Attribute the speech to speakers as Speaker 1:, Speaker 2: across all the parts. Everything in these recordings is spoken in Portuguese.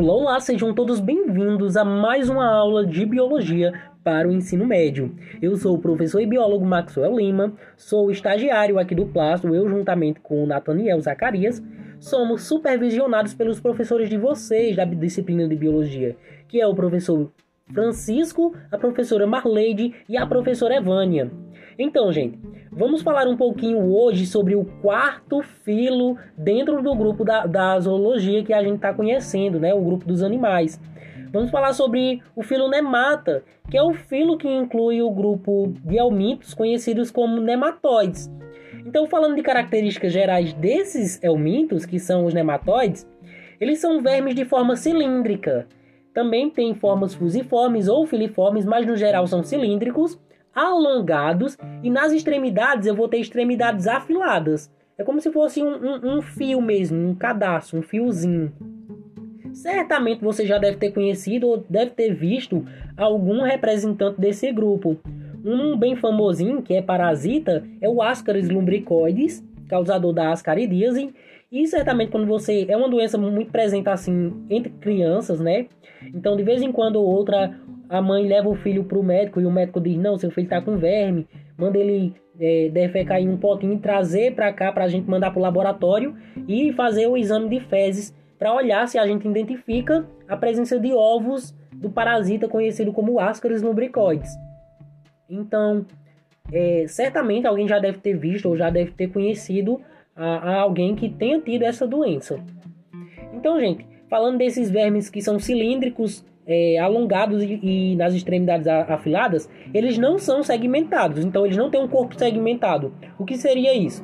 Speaker 1: Olá, sejam todos bem-vindos a mais uma aula de biologia para o ensino médio. Eu sou o professor e biólogo Maxwell Lima, sou estagiário aqui do Plasto, eu juntamente com o Nathaniel Zacarias, somos supervisionados pelos professores de vocês da disciplina de biologia, que é o professor Francisco, a professora Marleide e a professora Evânia. Então, gente, vamos falar um pouquinho hoje sobre o quarto filo dentro do grupo da, da zoologia que a gente está conhecendo, né? O grupo dos animais. Vamos falar sobre o filo Nemata, que é o filo que inclui o grupo de helmintos conhecidos como nematóides. Então, falando de características gerais desses helmintos, que são os nematóides, eles são vermes de forma cilíndrica. Também têm formas fusiformes ou filiformes, mas no geral são cilíndricos, alongados e nas extremidades eu vou ter extremidades afiladas. É como se fosse um, um, um fio mesmo, um cadastro, um fiozinho. Certamente você já deve ter conhecido ou deve ter visto algum representante desse grupo. Um bem famosinho, que é parasita, é o Ascaris lumbricoides, causador da ascaridíase. E certamente quando você... É uma doença muito presente assim entre crianças, né? Então de vez em quando ou outra a mãe leva o filho para o médico e o médico diz: Não, seu filho está com verme, manda ele é, defecar em um potinho trazer para cá para a gente mandar para o laboratório e fazer o exame de fezes para olhar se a gente identifica a presença de ovos do parasita conhecido como Ascaris lumbricoides. Então, é, certamente alguém já deve ter visto ou já deve ter conhecido a, a alguém que tenha tido essa doença. Então, gente, falando desses vermes que são cilíndricos é, alongados e, e, nas extremidades afiladas, eles não são segmentados, então eles não têm um corpo segmentado. O que seria isso?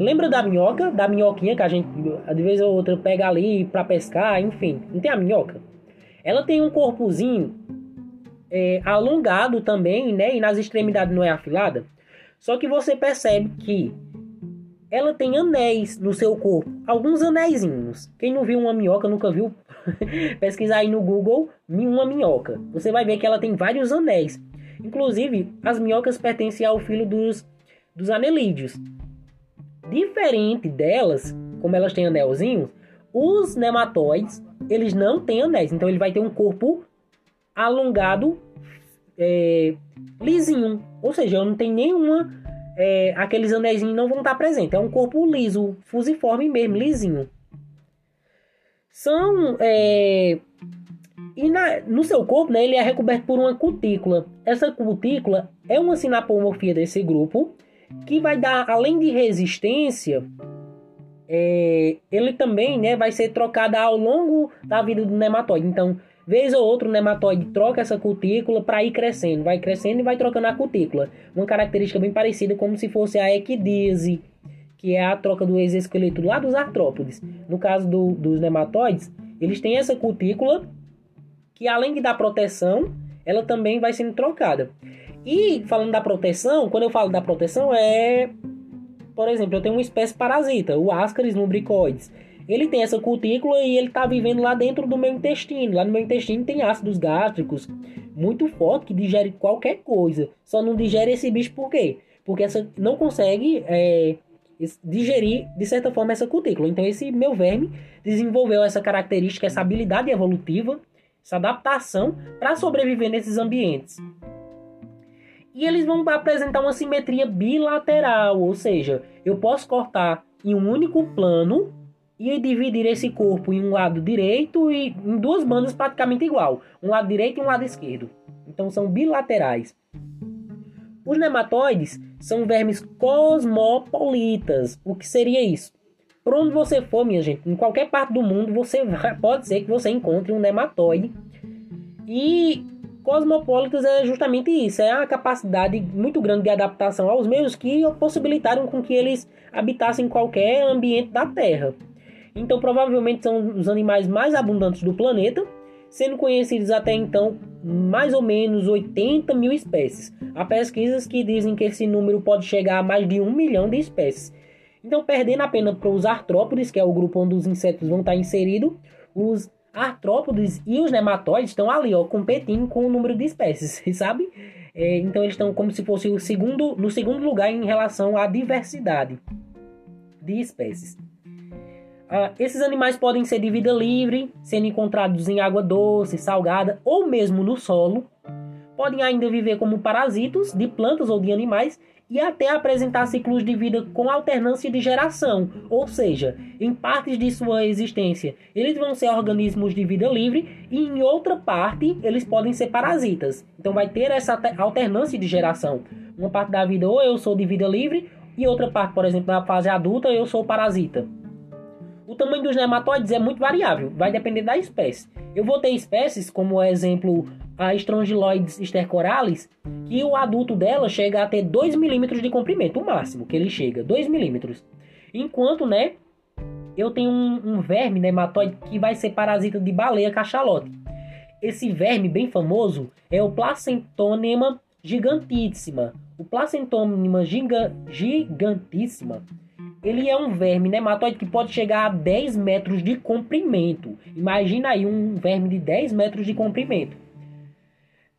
Speaker 1: Lembra da minhoca? Da minhoquinha que a gente de vez ou outra pega ali para pescar, enfim. Não tem a minhoca? Ela tem um corpozinho é, alongado também, né? E nas extremidades não é afilada. Só que você percebe que ela tem anéis no seu corpo, alguns anéisinhos. Quem não viu uma minhoca nunca viu pesquisar aí no Google uma minhoca. Você vai ver que ela tem vários anéis. Inclusive, as minhocas pertencem ao filo dos, dos anelídeos. Diferente delas, como elas têm anelzinhos, os nematóides, eles não têm anéis. Então, ele vai ter um corpo alongado, é, lisinho. Ou seja, não tem nenhuma... É, aqueles anéis não vão estar presentes. É um corpo liso, fusiforme mesmo, lisinho são. É, e na, no seu corpo, né, ele é recoberto por uma cutícula. Essa cutícula é uma sinapomorfia desse grupo que vai dar, além de resistência, é, ele também né, vai ser trocado ao longo da vida do nematóide. Então, vez ou outra, o nematóide troca essa cutícula para ir crescendo, vai crescendo e vai trocando a cutícula. Uma característica bem parecida como se fosse a equidese que é a troca do exoesqueleto lá dos artrópodes. No caso do, dos nematóides, eles têm essa cutícula que além de dar proteção, ela também vai sendo trocada. E falando da proteção, quando eu falo da proteção é, por exemplo, eu tenho uma espécie parasita, o Ascaris lumbricoides. Ele tem essa cutícula e ele está vivendo lá dentro do meu intestino. Lá no meu intestino tem ácidos gástricos muito forte que digere qualquer coisa. Só não digere esse bicho por quê? Porque essa não consegue é, digerir, de certa forma, essa cutícula. Então, esse meu verme desenvolveu essa característica, essa habilidade evolutiva, essa adaptação para sobreviver nesses ambientes. E eles vão apresentar uma simetria bilateral, ou seja, eu posso cortar em um único plano e dividir esse corpo em um lado direito e em duas bandas praticamente igual, um lado direito e um lado esquerdo. Então são bilaterais. Os nematóides são vermes cosmopolitas. O que seria isso? Por onde você for, minha gente, em qualquer parte do mundo, você pode ser que você encontre um nematóide. E cosmopolitas é justamente isso, é a capacidade muito grande de adaptação aos meios que possibilitaram com que eles habitassem qualquer ambiente da Terra. Então, provavelmente são os animais mais abundantes do planeta sendo conhecidos até então mais ou menos 80 mil espécies. Há pesquisas que dizem que esse número pode chegar a mais de um milhão de espécies. Então, perdendo apenas para os artrópodes, que é o grupo onde os insetos vão estar inseridos, os artrópodes e os nematóides estão ali, ó, competindo com o número de espécies, sabe? É, então, eles estão como se fosse o segundo, no segundo lugar em relação à diversidade de espécies. Ah, esses animais podem ser de vida livre, sendo encontrados em água doce, salgada ou mesmo no solo. Podem ainda viver como parasitos de plantas ou de animais e até apresentar ciclos de vida com alternância de geração, ou seja, em partes de sua existência eles vão ser organismos de vida livre e em outra parte eles podem ser parasitas. Então vai ter essa alternância de geração. Uma parte da vida ou eu sou de vida livre e outra parte, por exemplo, na fase adulta eu sou parasita. O tamanho dos nematóides é muito variável, vai depender da espécie. Eu vou ter espécies, como exemplo a Strongyloides stercoralis, que o adulto dela chega a ter 2 milímetros de comprimento, o máximo que ele chega, 2 milímetros. Enquanto, né, eu tenho um, um verme nematóide que vai ser parasita de baleia cachalote. Esse verme bem famoso é o Placentonema gigantíssima. O Placentonema giga, gigantíssima ele é um verme nematóide que pode chegar a 10 metros de comprimento. Imagina aí um verme de 10 metros de comprimento.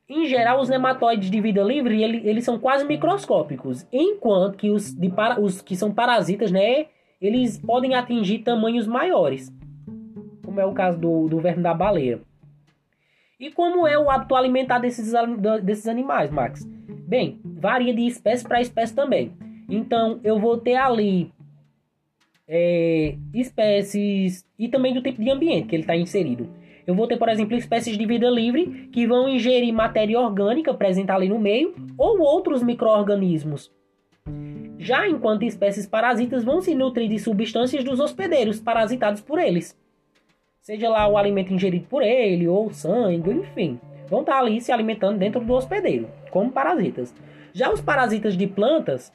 Speaker 1: Em geral, os nematóides de vida livre ele, eles são quase microscópicos, enquanto que os, de para, os que são parasitas, né, eles podem atingir tamanhos maiores, como é o caso do, do verme da baleia. E como é o hábito alimentar desses, desses animais, Max? Bem, varia de espécie para espécie também. Então, eu vou ter ali é, espécies e também do tipo de ambiente que ele está inserido. Eu vou ter, por exemplo, espécies de vida livre que vão ingerir matéria orgânica presente ali no meio ou outros micro-organismos. Já enquanto espécies parasitas vão se nutrir de substâncias dos hospedeiros parasitados por eles. Seja lá o alimento ingerido por ele, ou sangue, enfim. Vão estar ali se alimentando dentro do hospedeiro, como parasitas. Já os parasitas de plantas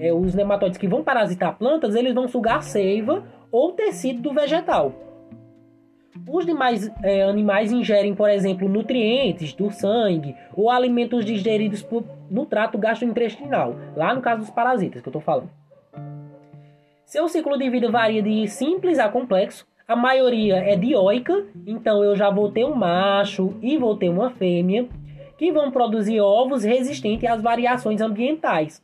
Speaker 1: é, os nematóides que vão parasitar plantas, eles vão sugar seiva ou tecido do vegetal. Os demais é, animais ingerem, por exemplo, nutrientes do sangue ou alimentos digeridos por, no trato gastrointestinal, lá no caso dos parasitas que eu estou falando. Seu ciclo de vida varia de simples a complexo. A maioria é dioica, então eu já vou ter um macho e vou ter uma fêmea que vão produzir ovos resistentes às variações ambientais.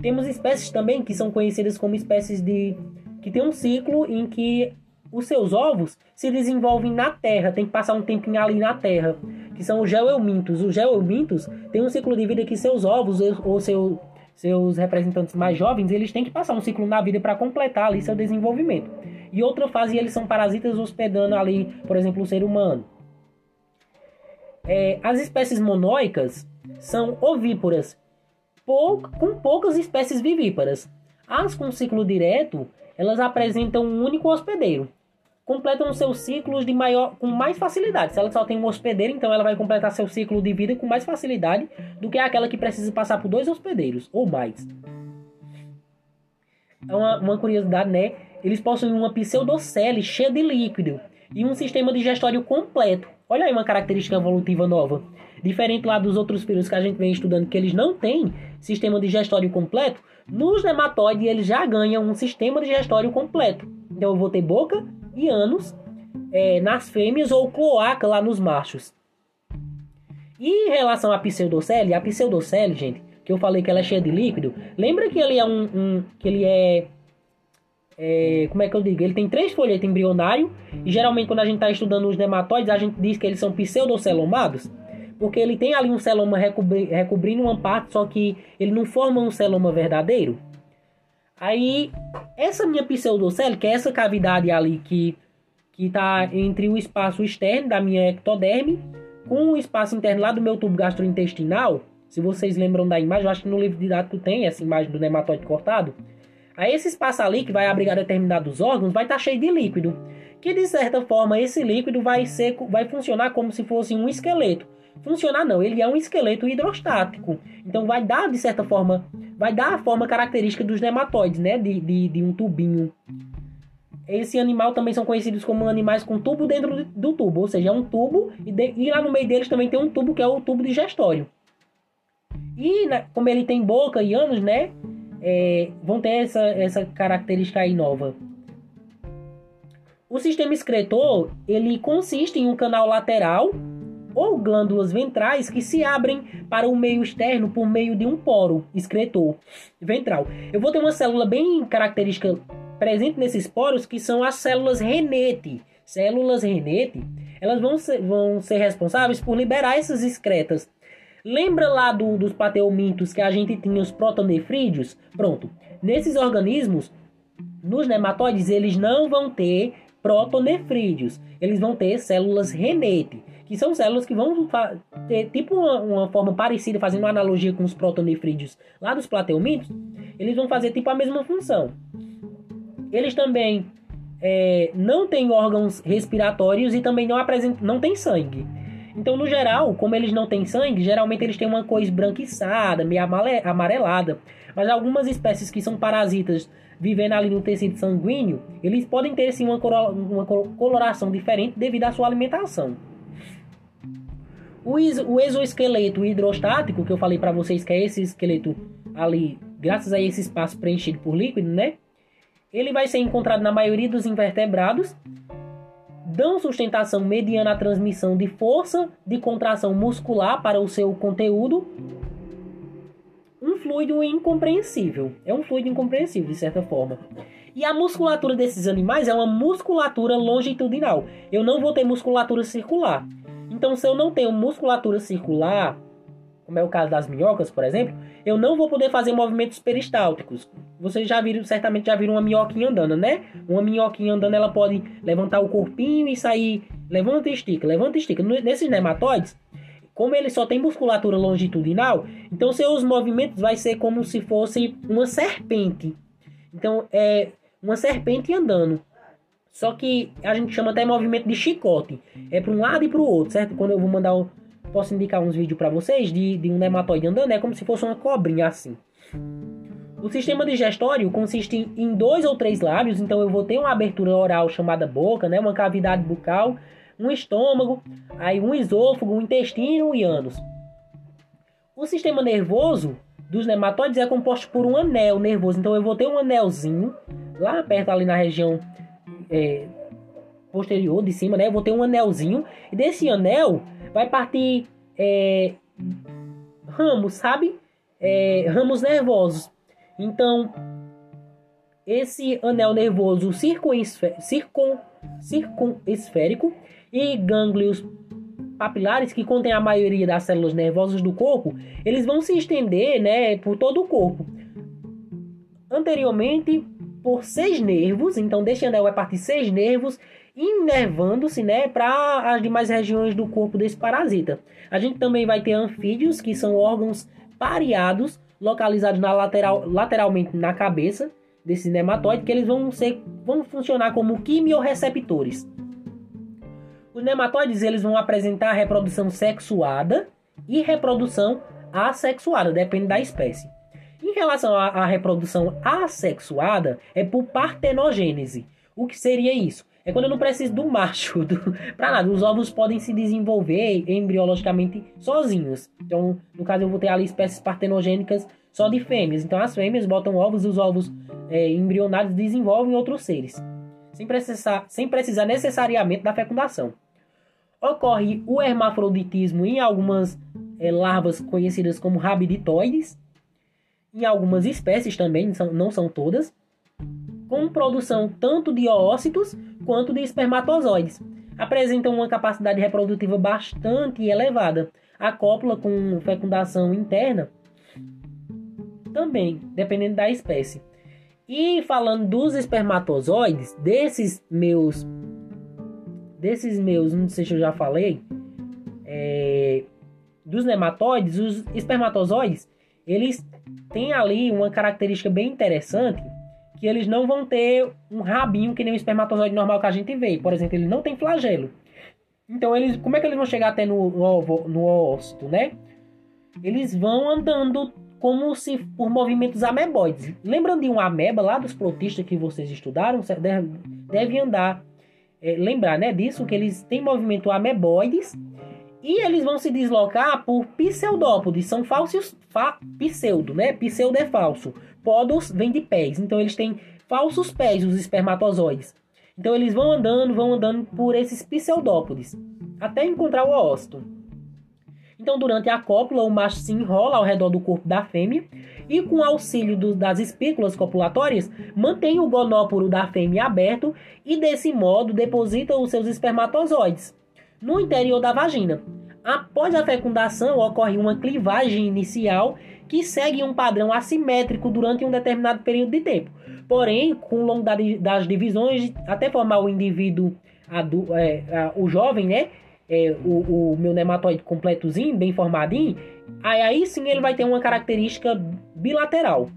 Speaker 1: Temos espécies também que são conhecidas como espécies de que tem um ciclo em que os seus ovos se desenvolvem na terra, tem que passar um tempinho ali na terra, que são os geoelmintos. Os geoelmintos têm um ciclo de vida que seus ovos ou seu, seus representantes mais jovens, eles têm que passar um ciclo na vida para completar ali seu desenvolvimento. E outra fase, eles são parasitas hospedando ali, por exemplo, o ser humano. É, as espécies monóicas são com poucas espécies vivíparas. As com ciclo direto, elas apresentam um único hospedeiro. Completam seus ciclos de maior, com mais facilidade. Se ela só tem um hospedeiro, então ela vai completar seu ciclo de vida com mais facilidade do que aquela que precisa passar por dois hospedeiros ou mais. É uma, uma curiosidade, né? Eles possuem uma pseudocele cheia de líquido e um sistema digestório completo. Olha aí uma característica evolutiva nova. Diferente lá dos outros vírus que a gente vem estudando, que eles não têm sistema digestório completo, nos nematóides eles já ganham um sistema digestório completo. Então eu vou ter boca e ânus é, nas fêmeas ou cloaca lá nos machos. E em relação à pseudocele, a pseudocele, gente, que eu falei que ela é cheia de líquido, lembra que ele é um, um que ele é, é, como é que eu digo? Ele tem três folhetos embrionário e geralmente quando a gente está estudando os nematóides a gente diz que eles são pseudocelomados porque ele tem ali um celoma recobri recobrindo uma parte, só que ele não forma um celoma verdadeiro. Aí, essa minha pseudocele, que é essa cavidade ali que que está entre o espaço externo da minha ectoderme com o espaço interno lá do meu tubo gastrointestinal. Se vocês lembram da imagem, eu acho que no livro didático tem essa imagem do nematóide cortado. Aí esse espaço ali que vai abrigar determinados órgãos vai estar tá cheio de líquido, que de certa forma esse líquido vai ser vai funcionar como se fosse um esqueleto funcionar não, ele é um esqueleto hidrostático. Então vai dar, de certa forma, vai dar a forma característica dos nematóides, né? De, de, de um tubinho. Esse animal também são conhecidos como animais com tubo dentro do tubo, ou seja, é um tubo e, de, e lá no meio deles também tem um tubo que é o tubo digestório. E né, como ele tem boca e anos, né? É, vão ter essa, essa característica aí nova. O sistema excretor ele consiste em um canal lateral ou glândulas ventrais que se abrem para o meio externo por meio de um poro excretor ventral. Eu vou ter uma célula bem característica presente nesses poros que são as células renete. Células renete, elas vão ser, vão ser responsáveis por liberar essas excretas. Lembra lá do, dos plateumintos que a gente tinha os protonefrídeos? Pronto. Nesses organismos, nos nematóides, eles não vão ter protonefrídeos. Eles vão ter células renete, que são células que vão ter tipo uma, uma, forma parecida, fazendo uma analogia com os protonefrídeos lá dos plateumintos. Eles vão fazer tipo a mesma função. Eles também é, não têm órgãos respiratórios e também não apresentam, não têm sangue. Então, no geral, como eles não têm sangue, geralmente eles têm uma cor esbranquiçada, meio amarelada. Mas algumas espécies que são parasitas vivendo ali no tecido sanguíneo, eles podem ter sim uma, coloração diferente devido à sua alimentação. O, o exoesqueleto hidrostático, que eu falei para vocês que é esse esqueleto ali, graças a esse espaço preenchido por líquido, né? Ele vai ser encontrado na maioria dos invertebrados, dão sustentação mediante a transmissão de força de contração muscular para o seu conteúdo. Um fluido incompreensível. É um fluido incompreensível, de certa forma. E a musculatura desses animais é uma musculatura longitudinal. Eu não vou ter musculatura circular. Então, se eu não tenho musculatura circular, como é o caso das minhocas, por exemplo, eu não vou poder fazer movimentos peristálticos. Vocês já viram, certamente já viram uma minhoquinha andando, né? Uma minhoquinha andando, ela pode levantar o corpinho e sair, levanta e estica, levanta e estica. Nesses nematóides, como ele só tem musculatura longitudinal, então seus movimentos vai ser como se fosse uma serpente. Então é uma serpente andando. Só que a gente chama até movimento de chicote. É para um lado e para o outro, certo? Quando eu vou mandar o posso indicar uns vídeos para vocês de, de um nematóide andando, é como se fosse uma cobrinha assim. O sistema digestório consiste em dois ou três lábios, então eu vou ter uma abertura oral chamada boca, né, uma cavidade bucal, um estômago, aí um esôfago, um intestino e ânus. O sistema nervoso dos nematóides é composto por um anel nervoso, então eu vou ter um anelzinho lá perto ali na região é, posterior de cima, né? Eu vou ter um anelzinho e desse anel vai partir é, ramos, sabe? É, ramos nervosos. Então, esse anel nervoso circunsférico e gânglios papilares que contém a maioria das células nervosas do corpo, eles vão se estender, né, por todo o corpo. Anteriormente, por seis nervos, então deste anel vai partir seis nervos inervando-se né, para as demais regiões do corpo desse parasita. A gente também vai ter anfídeos, que são órgãos pareados, localizados na lateral, lateralmente na cabeça desse nematóide, que eles vão, ser, vão funcionar como quimiorreceptores. Os nematóides eles vão apresentar reprodução sexuada e reprodução assexuada, depende da espécie. Em relação à reprodução assexuada, é por partenogênese. O que seria isso? É quando eu não preciso do macho para nada. Os ovos podem se desenvolver embriologicamente sozinhos. Então, no caso, eu vou ter ali espécies partenogênicas só de fêmeas. Então, as fêmeas botam ovos e os ovos é, embrionários desenvolvem outros seres, sem precisar, sem precisar necessariamente da fecundação. Ocorre o hermafroditismo em algumas é, larvas conhecidas como rabiditoides, em algumas espécies também, não são todas, com produção tanto de oócitos quanto de espermatozoides. Apresentam uma capacidade reprodutiva bastante elevada. A cópula com fecundação interna também, dependendo da espécie. E falando dos espermatozoides, desses meus desses meus, não sei se eu já falei, é, dos nematóides, os espermatozoides, eles têm ali uma característica bem interessante que eles não vão ter um rabinho que nem o espermatozoide normal que a gente vê. Por exemplo, ele não tem flagelo. Então, eles, como é que eles vão chegar até no, no, no ócito, né? Eles vão andando como se por movimentos ameboides. Lembrando de um ameba lá dos protistas que vocês estudaram, deve, deve andar, é, lembrar né, disso, que eles têm movimento ameboides e eles vão se deslocar por pseudópodes, são falsos, fa, pseudo, né? Pseudo é falso. Podos vem de pés, então eles têm falsos pés, os espermatozoides. Então eles vão andando, vão andando por esses pseudópodes, até encontrar o ócito. Então durante a cópula, o macho se enrola ao redor do corpo da fêmea e com auxílio do, das espículas copulatórias, mantém o gonóporo da fêmea aberto e desse modo deposita os seus espermatozoides no interior da vagina. Após a fecundação, ocorre uma clivagem inicial que segue um padrão assimétrico durante um determinado período de tempo. Porém, com o longo das divisões, até formar o indivíduo, é, o jovem, né? É, o, o meu nematóide completozinho, bem formadinho, aí, aí sim ele vai ter uma característica bilateral.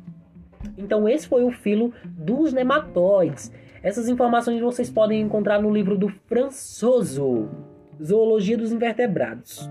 Speaker 1: Então, esse foi o filo dos nematóides. Essas informações vocês podem encontrar no livro do Françoso. Zoologia dos Invertebrados.